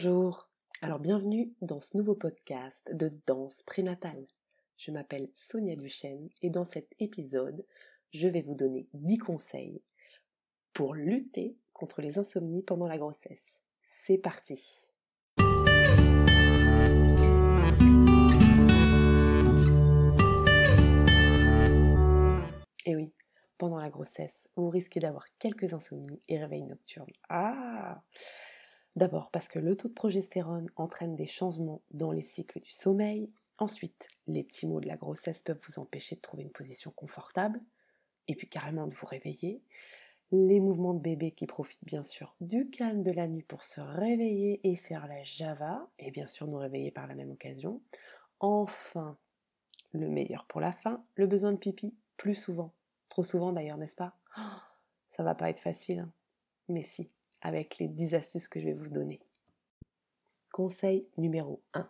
Bonjour. Alors bienvenue dans ce nouveau podcast de danse prénatale. Je m'appelle Sonia Duchesne et dans cet épisode, je vais vous donner 10 conseils pour lutter contre les insomnies pendant la grossesse. C'est parti. Et oui, pendant la grossesse, vous risquez d'avoir quelques insomnies et réveils nocturnes. Ah D'abord parce que le taux de progestérone entraîne des changements dans les cycles du sommeil. Ensuite, les petits mots de la grossesse peuvent vous empêcher de trouver une position confortable et puis carrément de vous réveiller. Les mouvements de bébé qui profitent bien sûr du calme de la nuit pour se réveiller et faire la java et bien sûr nous réveiller par la même occasion. Enfin, le meilleur pour la fin, le besoin de pipi plus souvent. Trop souvent d'ailleurs, n'est-ce pas? Ça va pas être facile, hein. mais si avec les 10 astuces que je vais vous donner. Conseil numéro 1.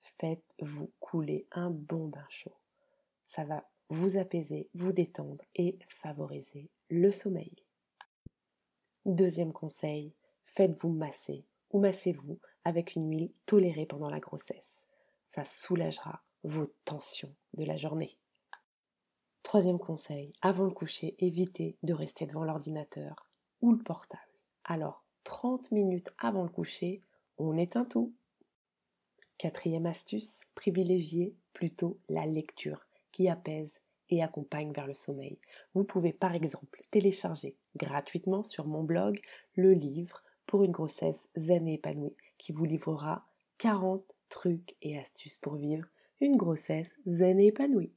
Faites-vous couler un bon bain chaud. Ça va vous apaiser, vous détendre et favoriser le sommeil. Deuxième conseil, faites-vous masser ou massez-vous avec une huile tolérée pendant la grossesse. Ça soulagera vos tensions de la journée. Troisième conseil, avant le coucher, évitez de rester devant l'ordinateur ou le portable. Alors, 30 minutes avant le coucher, on éteint tout. Quatrième astuce, privilégiez plutôt la lecture qui apaise et accompagne vers le sommeil. Vous pouvez par exemple télécharger gratuitement sur mon blog le livre pour une grossesse zen et épanouie qui vous livrera 40 trucs et astuces pour vivre une grossesse zen et épanouie.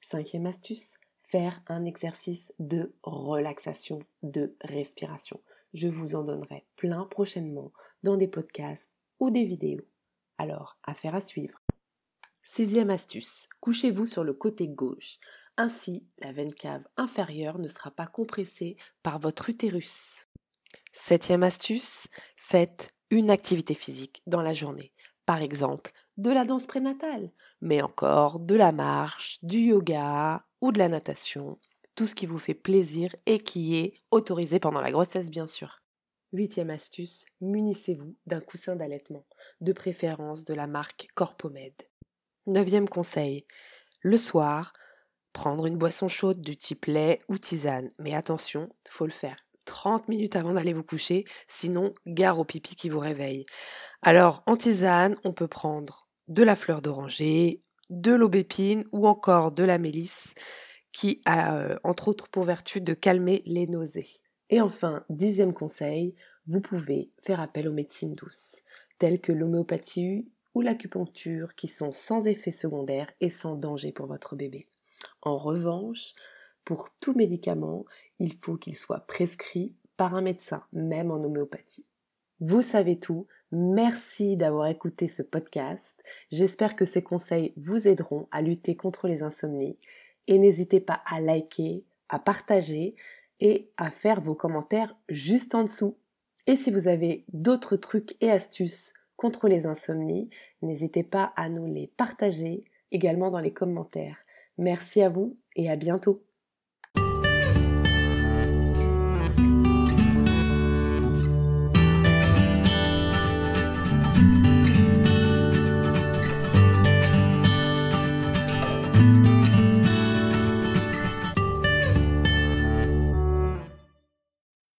Cinquième astuce, faire un exercice de relaxation, de respiration. Je vous en donnerai plein prochainement dans des podcasts ou des vidéos. Alors, affaire à suivre. Sixième astuce, couchez-vous sur le côté gauche. Ainsi, la veine cave inférieure ne sera pas compressée par votre utérus. Septième astuce, faites une activité physique dans la journée. Par exemple, de la danse prénatale, mais encore de la marche, du yoga de la natation, tout ce qui vous fait plaisir et qui est autorisé pendant la grossesse bien sûr. Huitième astuce, munissez-vous d'un coussin d'allaitement, de préférence de la marque Corpomed. Neuvième conseil, le soir, prendre une boisson chaude du type lait ou tisane, mais attention, faut le faire 30 minutes avant d'aller vous coucher, sinon gare au pipi qui vous réveille. Alors en tisane, on peut prendre de la fleur d'oranger, de l'aubépine ou encore de la mélisse qui a euh, entre autres pour vertu de calmer les nausées. Et enfin, dixième conseil, vous pouvez faire appel aux médecines douces, telles que l'homéopathie ou l'acupuncture, qui sont sans effet secondaire et sans danger pour votre bébé. En revanche, pour tout médicament, il faut qu'il soit prescrit par un médecin, même en homéopathie. Vous savez tout, Merci d'avoir écouté ce podcast. J'espère que ces conseils vous aideront à lutter contre les insomnies. Et n'hésitez pas à liker, à partager et à faire vos commentaires juste en dessous. Et si vous avez d'autres trucs et astuces contre les insomnies, n'hésitez pas à nous les partager également dans les commentaires. Merci à vous et à bientôt.